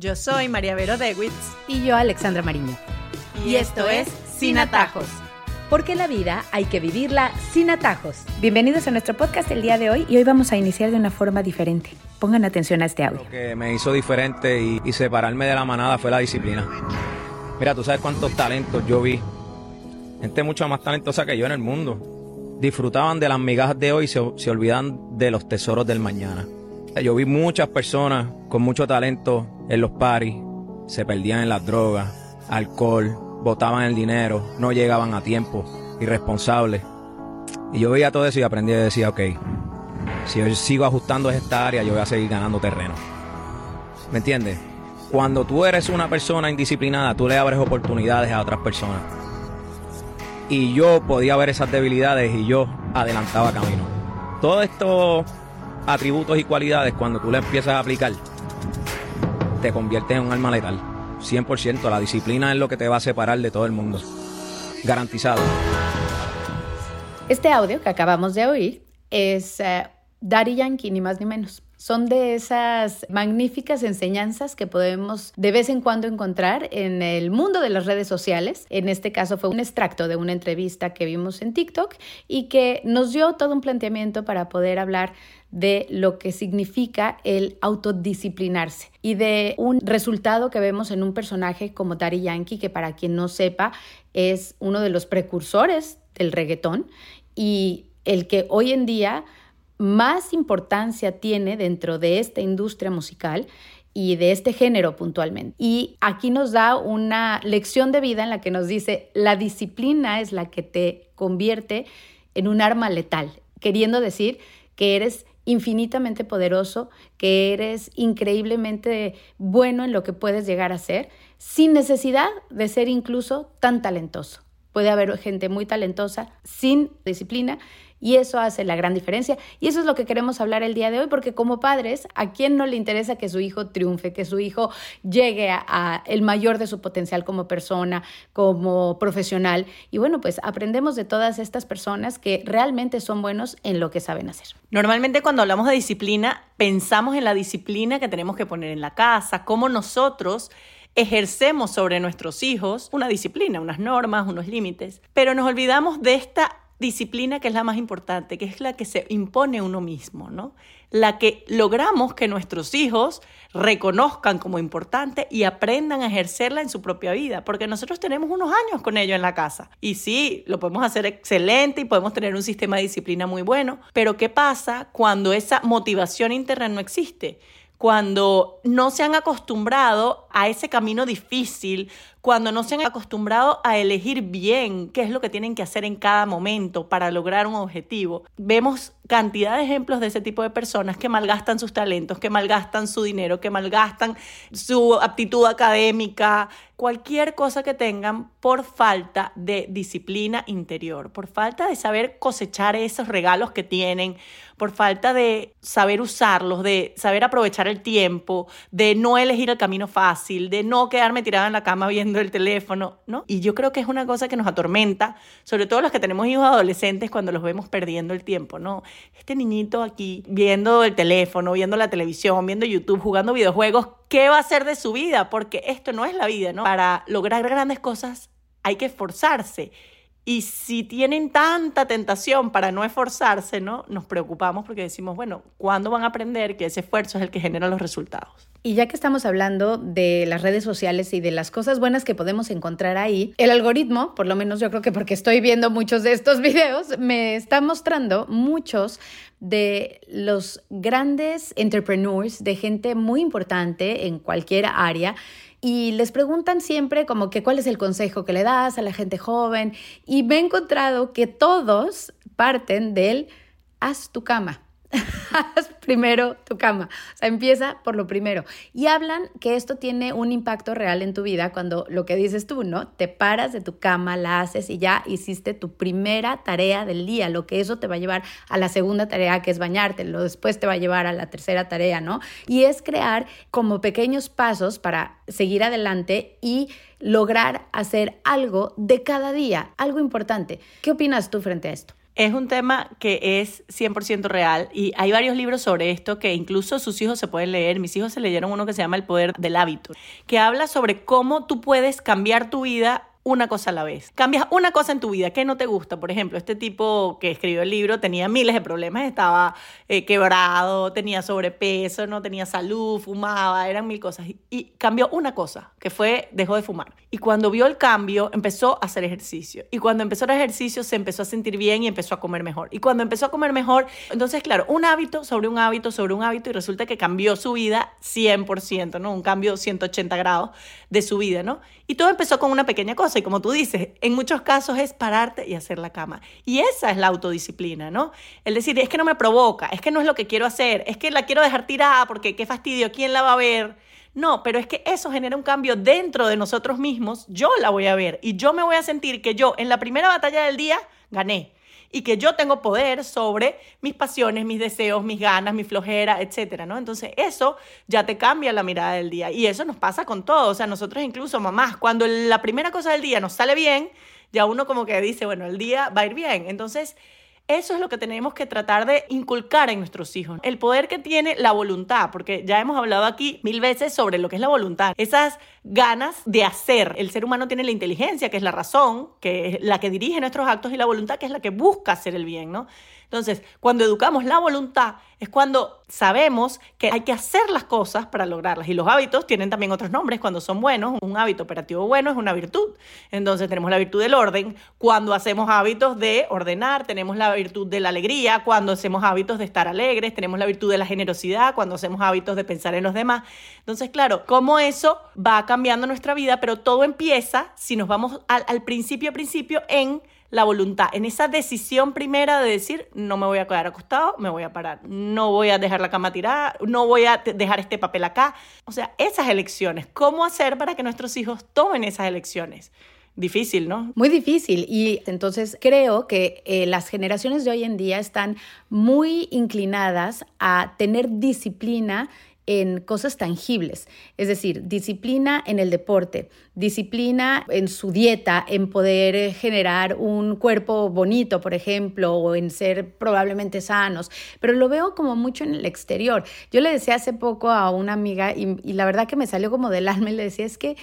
Yo soy María Vero Dewitz. Y yo, Alexandra Mariño. Y, esto es Sin Atajos. Porque la vida hay que vivirla sin atajos. Bienvenidos a nuestro podcast el día de hoy y hoy vamos a iniciar de una forma diferente. Pongan atención a este audio. Lo que me hizo diferente y, y separarme de la manada fue la disciplina. Mira, tú sabes cuántos talentos yo vi. Gente mucho más talentosa que yo en el mundo. Disfrutaban de las migajas de hoy y se, se olvidan de los tesoros del mañana. Yo vi muchas personas con mucho talento en los paris, se perdían en las drogas, alcohol, botaban el dinero, no llegaban a tiempo, irresponsables. Y yo veía todo eso y aprendí y decía, ok, si yo sigo ajustando esta área, yo voy a seguir ganando terreno. ¿Me entiendes? Cuando tú eres una persona indisciplinada, tú le abres oportunidades a otras personas. Y yo podía ver esas debilidades y yo adelantaba camino. Todo esto atributos y cualidades, cuando tú le empiezas a aplicar, te conviertes en un alma letal. 100%. La disciplina es lo que te va a separar de todo el mundo. Garantizado. Este audio que acabamos de oír es uh, Daddy Yankee, ni más ni menos. Son de esas magníficas enseñanzas que podemos de vez en cuando encontrar en el mundo de las redes sociales. En este caso fue un extracto de una entrevista que vimos en TikTok y que nos dio todo un planteamiento para poder hablar de lo que significa el autodisciplinarse y de un resultado que vemos en un personaje como Daddy Yankee, que para quien no sepa es uno de los precursores del reggaetón y el que hoy en día más importancia tiene dentro de esta industria musical y de este género puntualmente. Y aquí nos da una lección de vida en la que nos dice, la disciplina es la que te convierte en un arma letal, queriendo decir que eres infinitamente poderoso, que eres increíblemente bueno en lo que puedes llegar a ser, sin necesidad de ser incluso tan talentoso. Puede haber gente muy talentosa sin disciplina y eso hace la gran diferencia. Y eso es lo que queremos hablar el día de hoy, porque como padres, ¿a quién no le interesa que su hijo triunfe, que su hijo llegue a, el mayor de su potencial como persona, como profesional? Y bueno, pues aprendemos de todas estas personas que realmente son buenos en lo que saben hacer. Normalmente cuando hablamos de disciplina, pensamos en la disciplina que tenemos que poner en la casa, cómo nosotros ejercemos sobre nuestros hijos una disciplina, unas normas, unos límites, pero nos olvidamos de esta disciplina que es la más importante, que es la que se impone uno mismo, ¿no? La que logramos que nuestros hijos reconozcan como importante y aprendan a ejercerla en su propia vida, porque nosotros tenemos unos años con ello en la casa. Y sí, lo podemos hacer excelente y podemos tener un sistema de disciplina muy bueno, pero ¿qué pasa cuando esa motivación interna no existe? Cuando no se han acostumbrado a ese camino difícil, cuando no se han acostumbrado a elegir bien qué es lo que tienen que hacer en cada momento para lograr un objetivo. Vemos cantidad de ejemplos de ese tipo de personas que malgastan sus talentos, que malgastan su dinero, que malgastan su aptitud académica, cualquier cosa que tengan por falta de disciplina interior, por falta de saber cosechar esos regalos que tienen, por falta de saber usarlos, de saber aprovechar el tiempo, de no elegir el camino fácil, de no quedarme tirada en la cama viendo el teléfono, ¿no? Y yo creo que es una cosa que nos atormenta, sobre todo los que tenemos hijos adolescentes cuando los vemos perdiendo el tiempo, ¿no? Este niñito aquí viendo el teléfono, viendo la televisión, viendo YouTube, jugando videojuegos, ¿qué va a hacer de su vida? Porque esto no es la vida, ¿no? Para lograr grandes cosas hay que esforzarse. Y si tienen tanta tentación para no esforzarse, ¿no? Nos preocupamos porque decimos, bueno, ¿cuándo van a aprender que ese esfuerzo es el que genera los resultados? Y ya que estamos hablando de las redes sociales y de las cosas buenas que podemos encontrar ahí, el algoritmo, por lo menos yo creo que porque estoy viendo muchos de estos videos, me está mostrando muchos de los grandes entrepreneurs, de gente muy importante en cualquier área y les preguntan siempre como que cuál es el consejo que le das a la gente joven y me he encontrado que todos parten del haz tu cama. Haz primero tu cama. O sea, empieza por lo primero. Y hablan que esto tiene un impacto real en tu vida cuando lo que dices tú, ¿no? Te paras de tu cama, la haces y ya hiciste tu primera tarea del día, lo que eso te va a llevar a la segunda tarea, que es bañarte, lo después te va a llevar a la tercera tarea, ¿no? Y es crear como pequeños pasos para seguir adelante y lograr hacer algo de cada día, algo importante. ¿Qué opinas tú frente a esto? Es un tema que es 100% real y hay varios libros sobre esto que incluso sus hijos se pueden leer. Mis hijos se leyeron uno que se llama El poder del hábito, que habla sobre cómo tú puedes cambiar tu vida una cosa a la vez. Cambias una cosa en tu vida que no te gusta. Por ejemplo, este tipo que escribió el libro tenía miles de problemas, estaba eh, quebrado, tenía sobrepeso, no tenía salud, fumaba, eran mil cosas. Y, cambió una cosa, que fue, dejó de fumar. Y cuando vio el cambio, empezó a hacer ejercicio. Y cuando empezó el ejercicio, se empezó a sentir bien y empezó a comer mejor. Y cuando empezó a comer mejor, entonces, claro, un hábito sobre un hábito sobre un hábito y resulta que cambió su vida 100%, ¿no? Un cambio 180 grados de su vida, ¿no? Y todo empezó con una pequeña cosa y como tú dices, en muchos casos es pararte y hacer la cama. Y esa es la autodisciplina, ¿no? El decir, es que no me provoca, es que no es lo que quiero hacer, es que la quiero dejar tirada porque qué fastidio, ¿quién la va a ver? No, pero es que eso genera un cambio dentro de nosotros mismos, yo la voy a ver y yo me voy a sentir que yo en la primera batalla del día gané y que yo tengo poder sobre mis pasiones, mis deseos, mis ganas, mi flojera, etcétera, ¿no? Entonces, eso ya te cambia la mirada del día y eso nos pasa con todo, o sea, nosotros incluso mamás, cuando la primera cosa del día nos sale bien, ya uno como que dice, bueno, el día va a ir bien. Entonces, eso es lo que tenemos que tratar de inculcar en nuestros hijos. El poder que tiene la voluntad, porque ya hemos hablado aquí mil veces sobre lo que es la voluntad. Esas ganas de hacer. El ser humano tiene la inteligencia, que es la razón, que es la que dirige nuestros actos, y la voluntad, que es la que busca hacer el bien, ¿no? Entonces, cuando educamos la voluntad, es cuando sabemos que hay que hacer las cosas para lograrlas. Y los hábitos tienen también otros nombres cuando son buenos. Un hábito operativo bueno es una virtud. Entonces, tenemos la virtud del orden. Cuando hacemos hábitos de ordenar, tenemos la virtud de la alegría. Cuando hacemos hábitos de estar alegres, tenemos la virtud de la generosidad. Cuando hacemos hábitos de pensar en los demás. Entonces, claro, cómo eso va cambiando nuestra vida, pero todo empieza, si nos vamos al, principio, principio, en la voluntad, en esa decisión primera de decir, no me voy a quedar acostado, me voy a parar, no voy a dejar la cama tirada, no voy a dejar este papel acá. O sea, esas elecciones, ¿cómo hacer para que nuestros hijos tomen esas elecciones? Difícil, ¿no? Muy difícil. Y entonces creo que eh, las generaciones de hoy en día están muy inclinadas a tener disciplina en cosas tangibles, es decir, disciplina en el deporte, disciplina en su dieta, en poder eh, generar un cuerpo bonito, por ejemplo, o en ser probablemente sanos, pero lo veo como mucho en el exterior. Yo le decía hace poco a una amiga y, la verdad que me salió como del alma y le decía, es que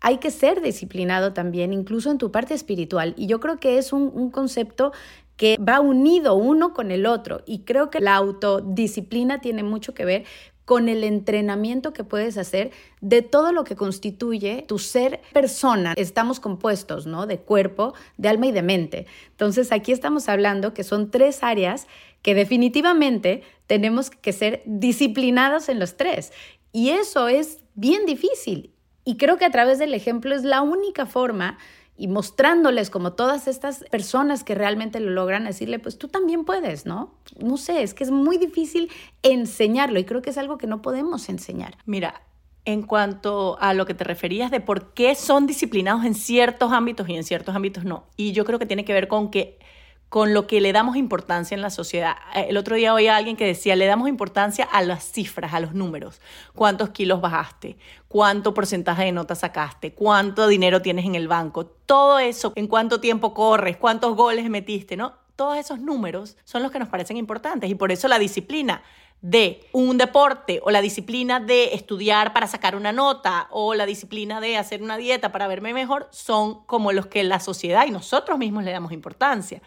hay que ser disciplinado también, incluso en tu parte espiritual. Y yo creo que es un, un concepto que va unido uno con el otro. Y creo que la autodisciplina tiene mucho que ver con el entrenamiento que puedes hacer de todo lo que constituye tu ser persona. Estamos compuestos, ¿no? De cuerpo, de alma y de mente. Entonces, aquí estamos hablando que son tres áreas que definitivamente tenemos que ser disciplinados en los tres. Y eso es bien difícil. Y creo que a través del ejemplo es la única forma y mostrándoles como todas estas personas que realmente lo logran, decirle, pues tú también puedes, ¿no? No sé, es que es muy difícil enseñarlo y creo que es algo que no podemos enseñar. Mira, en cuanto a lo que te referías de por qué son disciplinados en ciertos ámbitos y en ciertos ámbitos no, y yo creo que tiene que ver con que con lo que le damos importancia en la sociedad. Eh, el otro día oí a alguien que decía, le damos importancia a las cifras, a los números. ¿Cuántos kilos bajaste? ¿Cuánto porcentaje de notas sacaste? ¿Cuánto dinero tienes en el banco? Todo eso, en cuánto tiempo corres, cuántos goles metiste, ¿no? Todos esos números son los que nos parecen importantes y por eso la disciplina de un deporte o la disciplina de estudiar para sacar una nota o la disciplina de hacer una dieta para verme mejor son como los que la sociedad y nosotros mismos le damos importancia.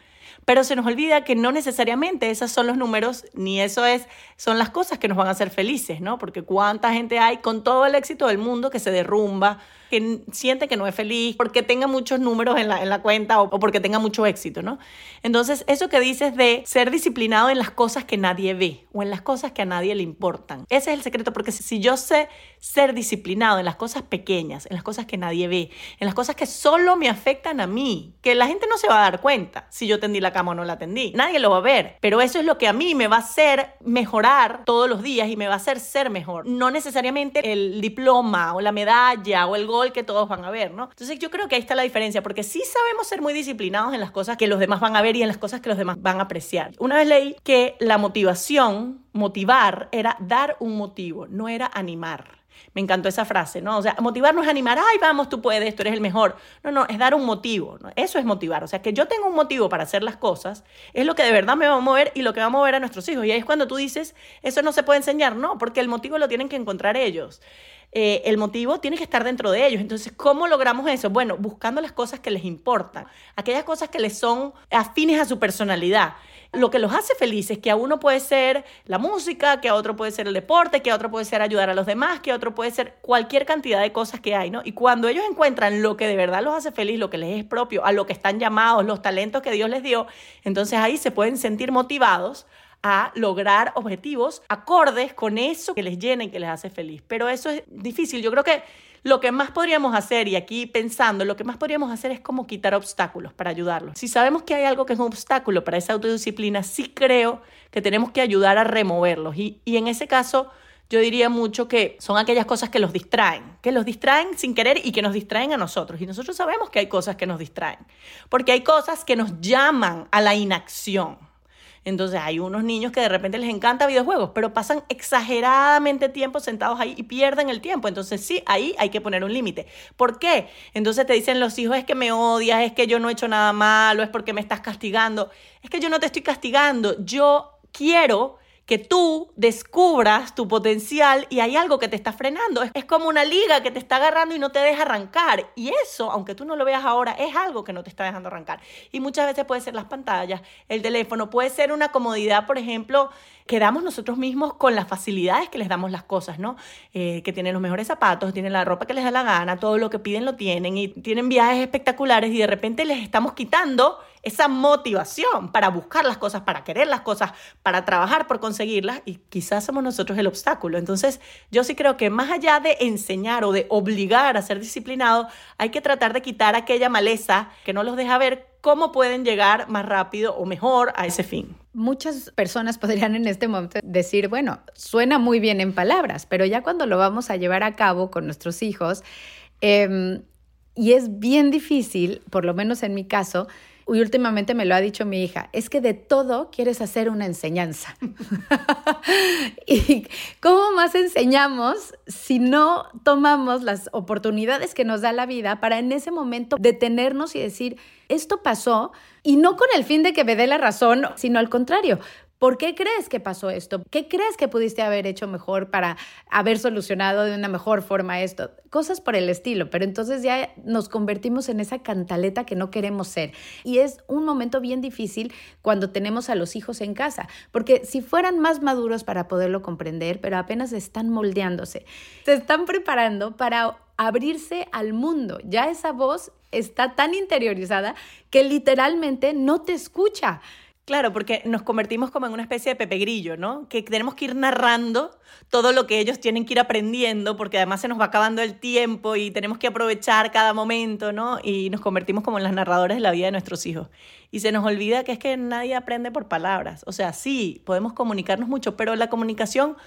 Pero se nos olvida que no necesariamente esos son los números, ni eso es, son las cosas que nos van a hacer felices, ¿no? Porque cuánta gente hay con todo el éxito del mundo que se derrumba, que siente que no es feliz, porque tenga muchos números en la, en la cuenta o, porque tenga mucho éxito, ¿no? Entonces, eso que dices de ser disciplinado en las cosas que nadie ve o en las cosas que a nadie le importan, ese es el secreto, porque si yo sé ser disciplinado en las cosas pequeñas, en las cosas que nadie ve, en las cosas que solo me afectan a mí, que la gente no se va a dar cuenta si yo tendí la cama o no la tendí, nadie lo va a ver, pero eso es lo que a mí me va a hacer mejorar todos los días y me va a hacer ser mejor, no necesariamente el diploma o la medalla o el gol que todos van a ver, ¿no? Entonces yo creo que ahí está la diferencia, porque sí sabemos ser muy disciplinados en las cosas que los demás van a ver y en las cosas que los demás van a apreciar. Una vez leí que la motivación, motivar, era dar un motivo, no era animar. Me encantó esa frase, ¿no? O sea, motivar no es animar, ay, vamos, tú puedes, tú eres el mejor. No, no, es dar un motivo, ¿no? Eso es motivar. O sea, que yo tenga un motivo para hacer las cosas es lo que de verdad me va a mover y lo que va a mover a nuestros hijos. Y ahí es cuando tú dices, eso no se puede enseñar, no, porque el motivo lo tienen que encontrar ellos. Eh, el motivo tiene que estar dentro de ellos. Entonces, ¿cómo logramos eso? Bueno, buscando las cosas que les importan, aquellas cosas que les son afines a su personalidad lo que los hace felices, que a uno puede ser la música, que a otro puede ser el deporte, que a otro puede ser ayudar a los demás, que a otro puede ser cualquier cantidad de cosas que hay, ¿no? Y cuando ellos encuentran lo que de verdad los hace feliz, lo que les es propio, a lo que están llamados, los talentos que Dios les dio, entonces ahí se pueden sentir motivados a lograr objetivos acordes con eso que les llena y que les hace feliz. Pero eso es difícil. Yo creo que lo que más podríamos hacer, y aquí pensando, lo que más podríamos hacer es como quitar obstáculos para ayudarlos. Si sabemos que hay algo que es un obstáculo para esa autodisciplina, sí creo que tenemos que ayudar a removerlos. Y, y en ese caso, yo diría mucho que son aquellas cosas que los distraen, que los distraen sin querer y que nos distraen a nosotros. Y nosotros sabemos que hay cosas que nos distraen, porque hay cosas que nos llaman a la inacción. Entonces hay unos niños que de repente les encanta videojuegos, pero pasan exageradamente tiempo sentados ahí y pierden el tiempo. Entonces sí, ahí hay que poner un límite. ¿Por qué? Entonces te dicen los hijos es que me odias, es que yo no he hecho nada malo, es porque me estás castigando. Es que yo no te estoy castigando, yo quiero que tú descubras tu potencial y hay algo que te está frenando. Es, como una liga que te está agarrando y no te deja arrancar. Y eso, aunque tú no lo veas ahora, es algo que no te está dejando arrancar. Y muchas veces puede ser las pantallas, el teléfono, puede ser una comodidad, por ejemplo, que damos nosotros mismos con las facilidades que les damos las cosas, ¿no? Eh, que tienen los mejores zapatos, tienen la ropa que les da la gana, todo lo que piden lo tienen y tienen viajes espectaculares y de repente les estamos quitando esa motivación para buscar las cosas, para querer las cosas, para trabajar por conseguirlas y quizás somos nosotros el obstáculo. Entonces, yo sí creo que más allá de enseñar o de obligar a ser disciplinado, hay que tratar de quitar aquella maleza que no los deja ver cómo pueden llegar más rápido o mejor a ese fin. Muchas personas podrían en este momento decir, bueno, suena muy bien en palabras, pero ya cuando lo vamos a llevar a cabo con nuestros hijos, em, y es bien difícil, por lo menos en mi caso, y últimamente me lo ha dicho mi hija, es que de todo quieres hacer una enseñanza. ¿Y cómo más enseñamos si no tomamos las oportunidades que nos da la vida para en ese momento detenernos y decir, esto pasó, y no con el fin de que me dé la razón, sino al contrario, ¿Por qué crees que pasó esto? ¿Qué crees que pudiste haber hecho mejor para haber solucionado de una mejor forma esto? Cosas por el estilo, pero entonces ya nos convertimos en esa cantaleta que no queremos ser. Y es un momento bien difícil cuando tenemos a los hijos en casa, porque si fueran más maduros para poderlo comprender, pero apenas están moldeándose, se están preparando para abrirse al mundo. Ya esa voz está tan interiorizada que literalmente no te escucha. Claro, porque nos convertimos como en una especie de Pepe Grillo, ¿no? Que tenemos que ir narrando todo lo que ellos tienen que ir aprendiendo, porque además se nos va acabando el tiempo y tenemos que aprovechar cada momento, ¿no? Y nos convertimos como en las narradoras de la vida de nuestros hijos. Y se nos olvida que es que nadie aprende por palabras. O sea, sí, podemos comunicarnos mucho, pero la comunicación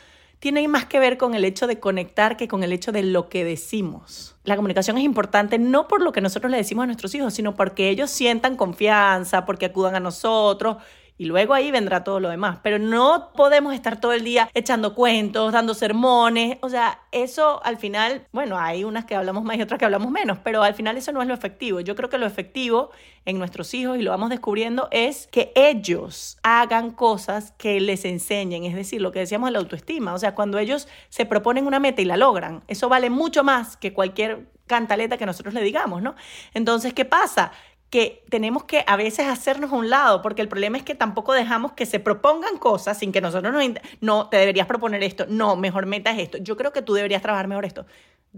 tiene más que ver con el hecho de conectar que con el hecho de lo que decimos. La comunicación es importante no por lo que nosotros le decimos a nuestros hijos, sino porque ellos sientan confianza, porque acudan a nosotros y luego ahí vendrá todo lo demás. Pero no podemos estar todo el día echando cuentos, dando sermones. O sea, eso al final, bueno, hay unas que hablamos más y otras que hablamos menos, pero al final eso no es lo efectivo. Yo creo que lo efectivo en nuestros hijos, y lo vamos descubriendo, es que ellos hagan cosas que les enseñen. Es decir, lo que decíamos de la autoestima. O sea, cuando ellos se proponen una meta y la logran, eso vale mucho más que cualquier cantaleta que nosotros le digamos, ¿no? Entonces, ¿qué pasa? Que tenemos que a veces hacernos a un lado, porque el problema es que tampoco dejamos que se propongan cosas sin que nosotros no, no, te deberías proponer esto, no, mejor meta es esto, yo creo que tú deberías trabajar mejor esto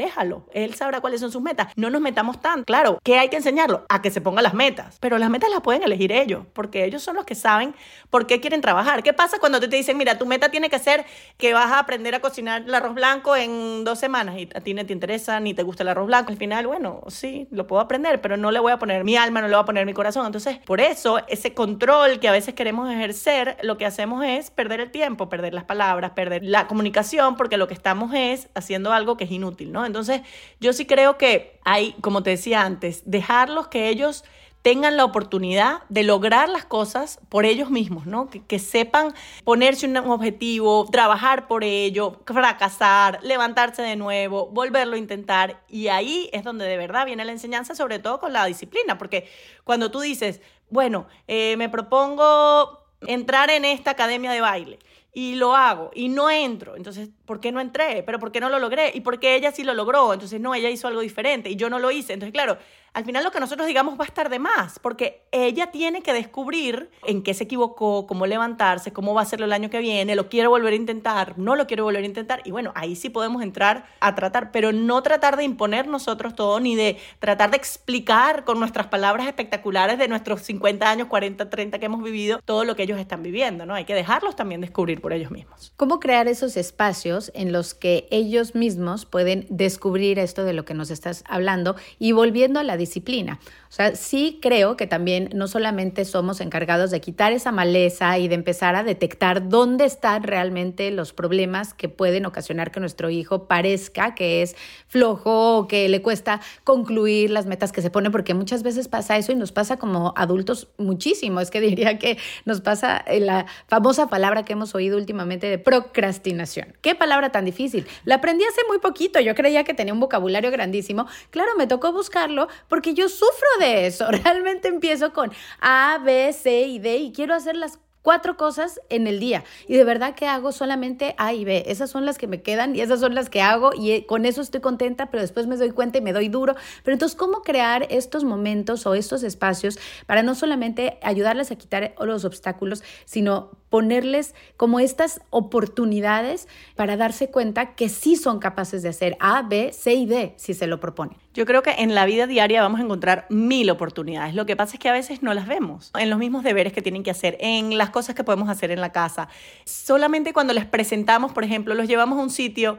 déjalo, él sabrá cuáles son sus metas. No nos metamos tan, claro, ¿qué hay que enseñarlo? A que se pongan las metas, pero las metas las pueden elegir ellos, porque ellos son los que saben por qué quieren trabajar. ¿Qué pasa cuando te dicen, mira, tu meta tiene que ser que vas a aprender a cocinar el arroz blanco en dos semanas y a ti no te interesa ni te gusta el arroz blanco? Al final, bueno, sí, lo puedo aprender, pero no le voy a poner mi alma, no le voy a poner mi corazón. Entonces, por eso, ese control que a veces queremos ejercer, lo que hacemos es perder el tiempo, perder las palabras, perder la comunicación, porque lo que estamos es haciendo algo que es inútil, ¿no? Entonces, yo sí creo que hay, como te decía antes, dejarlos que ellos tengan la oportunidad de lograr las cosas por ellos mismos, ¿no? Que, sepan ponerse un objetivo, trabajar por ello, fracasar, levantarse de nuevo, volverlo a intentar. Y ahí es donde de verdad viene la enseñanza, sobre todo con la disciplina, porque cuando tú dices, bueno, eh, me propongo entrar en esta academia de baile y lo hago y no entro. Entonces, ¿por qué no entré? ¿Pero por qué no lo logré? ¿Y por qué ella sí lo logró? Entonces, no, ella hizo algo diferente y yo no lo hice. Entonces, claro, al final lo que nosotros digamos va a estar de más, porque ella tiene que descubrir en qué se equivocó, cómo levantarse, cómo va a hacerlo el año que viene, lo quiero volver a intentar, no lo quiero volver a intentar. Y bueno, ahí sí podemos entrar a tratar, pero no tratar de imponer nosotros todo, ni de tratar de explicar con nuestras palabras espectaculares de nuestros 50 años, 40, 30 que hemos vivido, todo lo que ellos están viviendo, ¿no? Hay que dejarlos también descubrir por ellos mismos. ¿Cómo crear esos espacios en los que ellos mismos pueden descubrir esto de lo que nos estás hablando y volviendo a la disciplina. O sea, sí creo que también no solamente somos encargados de quitar esa maleza y de empezar a detectar dónde están realmente los problemas que pueden ocasionar que nuestro hijo parezca que es flojo o que le cuesta concluir las metas que se pone, porque muchas veces pasa eso y nos pasa como adultos muchísimo. Es que diría que nos pasa la famosa palabra que hemos oído últimamente de procrastinación. ¿Qué palabra tan difícil? La aprendí hace muy poquito. Yo creía que tenía un vocabulario grandísimo. Claro, me tocó buscarlo porque yo sufro de eso. Realmente empiezo con A, B, C y D y quiero hacer las cuatro cosas en el día y de verdad que hago solamente A y B. Esas son las que me quedan y esas son las que hago y eh, con eso estoy contenta, pero después me doy cuenta y me doy duro. Pero entonces, ¿cómo crear estos momentos o estos espacios para no solamente ayudarles a quitar los obstáculos, sino ponerles como estas oportunidades para darse cuenta que sí son capaces de hacer A, B, C y D si se lo proponen? Yo creo que en la vida diaria vamos a encontrar mil oportunidades. Lo que pasa es que a veces no las vemos en los mismos deberes que tienen que hacer, en las cosas que podemos hacer en la casa. Solamente cuando les presentamos, por ejemplo, los llevamos a un sitio,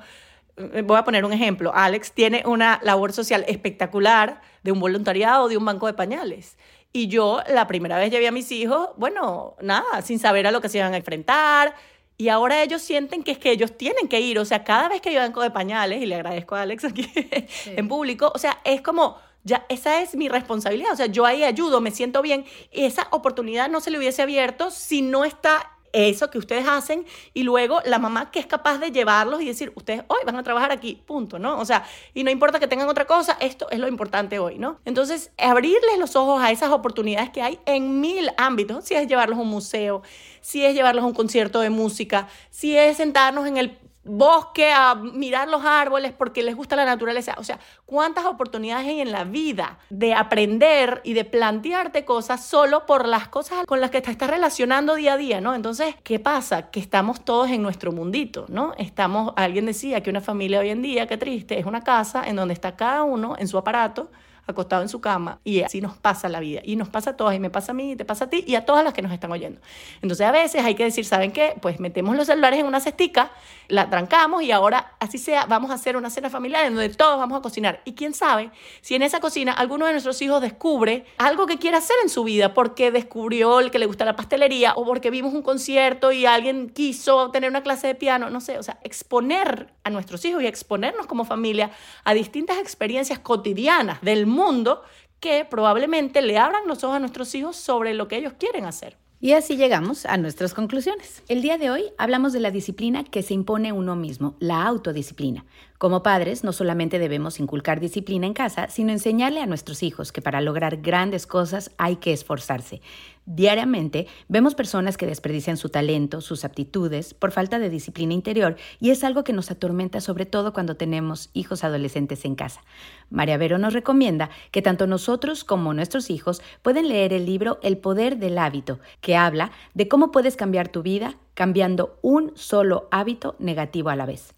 eh, voy a poner un ejemplo, Alex tiene una labor social espectacular de un voluntariado de un banco de pañales. Y yo la primera vez llevé a mis hijos, bueno, nada, sin saber a lo que se iban a enfrentar. Y ahora ellos sienten que es que ellos tienen que ir. O sea, cada vez que yo banco de pañales, y le agradezco a Alex aquí en público, o sea, es como ya esa es mi responsabilidad, o sea, yo ahí ayudo, me siento bien, esa oportunidad no se le hubiese abierto si no está eso que ustedes hacen y luego la mamá que es capaz de llevarlos y decir, ustedes hoy van a trabajar aquí, punto, ¿no? O sea, y no importa que tengan otra cosa, esto es lo importante hoy, ¿no? Entonces, abrirles los ojos a esas oportunidades que hay en mil ámbitos, si es llevarlos a un museo, si es llevarlos a un concierto de música, si es sentarnos en el bosque a mirar los árboles porque les gusta la naturaleza. O sea, ¿cuántas oportunidades hay en la vida de aprender y de plantearte cosas solo por las cosas con las que te estás relacionando día a día, ¿no? Entonces, ¿qué pasa? Que estamos todos en nuestro mundito, ¿no? Estamos, alguien decía que una familia hoy en día, qué triste, es una casa en donde está cada uno en su aparato acostado en su cama y así nos pasa la vida y nos pasa a todas y me pasa a mí y te pasa a ti y a todas las que nos están oyendo. Entonces a veces hay que decir, ¿saben qué? Pues metemos los celulares en una cestica, la trancamos y ahora así sea, vamos a hacer una cena familiar en donde todos vamos a cocinar. Y quién sabe si en esa cocina alguno de nuestros hijos descubre algo que quiere hacer en su vida porque descubrió el que le gusta la pastelería o porque vimos un concierto y alguien quiso tener una clase de piano, no sé, o sea, exponer a nuestros hijos y exponernos como familia a distintas experiencias cotidianas del mundo que probablemente le abran los ojos a nuestros hijos sobre lo que ellos quieren hacer. Y así llegamos a nuestras conclusiones. El día de hoy hablamos de la disciplina que se impone uno mismo, la autodisciplina. Como padres, no solamente debemos inculcar disciplina en casa, sino enseñarle a nuestros hijos que para lograr grandes cosas hay que esforzarse. Diariamente vemos personas que desperdician su talento, sus aptitudes, por falta de disciplina interior, y es algo que nos atormenta sobre todo cuando tenemos hijos adolescentes en casa. María Vero nos recomienda que tanto nosotros como nuestros hijos pueden leer el libro El poder del hábito, que habla de cómo puedes cambiar tu vida cambiando un solo hábito negativo a la vez.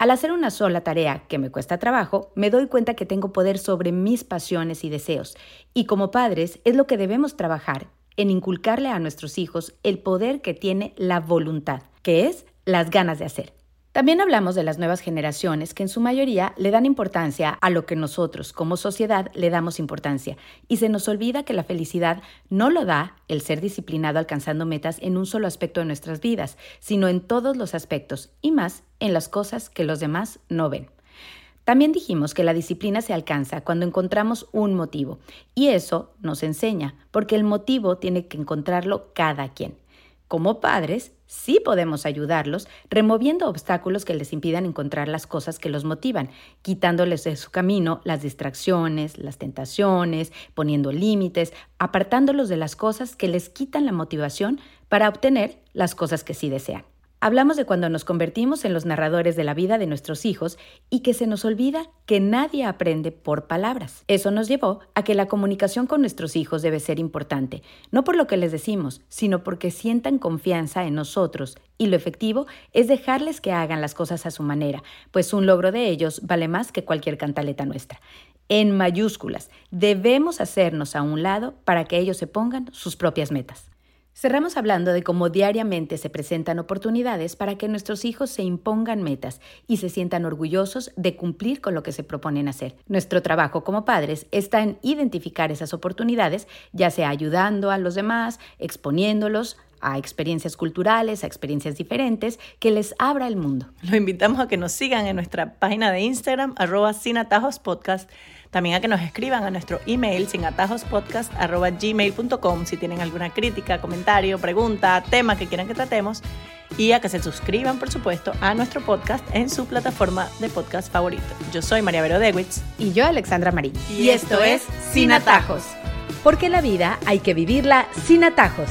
Al hacer una sola tarea que me cuesta trabajo, me doy cuenta que tengo poder sobre mis pasiones y deseos. Y como padres es lo que debemos trabajar en inculcarle a nuestros hijos el poder que tiene la voluntad, que es las ganas de hacer. También hablamos de las nuevas generaciones que en su mayoría le dan importancia a lo que nosotros como sociedad le damos importancia y se nos olvida que la felicidad no lo da el ser disciplinado alcanzando metas en un solo aspecto de nuestras vidas, sino en todos los aspectos y más en las cosas que los demás no ven. También dijimos que la disciplina se alcanza cuando encontramos un motivo y eso nos enseña, porque el motivo tiene que encontrarlo cada quien. Como padres, sí podemos ayudarlos removiendo obstáculos que les impidan encontrar las cosas que los motivan, quitándoles de su camino las distracciones, las tentaciones, poniendo límites, apartándolos de las cosas que les quitan la motivación para obtener las cosas que sí desean. Hablamos de cuando nos convertimos en los narradores de la vida de nuestros hijos y que se nos olvida que nadie aprende por palabras. Eso nos llevó a que la comunicación con nuestros hijos debe ser importante, no por lo que les decimos, sino porque sientan confianza en nosotros y lo efectivo es dejarles que hagan las cosas a su manera, pues un logro de ellos vale más que cualquier cantaleta nuestra. En mayúsculas, debemos hacernos a un lado para que ellos se pongan sus propias metas. Cerramos hablando de cómo diariamente se presentan oportunidades para que nuestros hijos se impongan metas y se sientan orgullosos de cumplir con lo que se proponen hacer. Nuestro trabajo como padres está en identificar esas oportunidades, ya sea ayudando a los demás, exponiéndolos, a experiencias culturales, a experiencias diferentes, que les abra el mundo. Lo invitamos a que nos sigan en nuestra página de Instagram, arroba sin atajos podcast también a que nos escriban a nuestro email sin gmail.com si tienen alguna crítica, comentario, pregunta, tema que quieran que tratemos. Y a que se suscriban, por supuesto, a nuestro podcast en su plataforma de podcast favorito. Yo soy María Vero Dewitz. Y yo, Alexandra Marín. Y, esto es Sin Atajos. Porque la vida hay que vivirla sin atajos.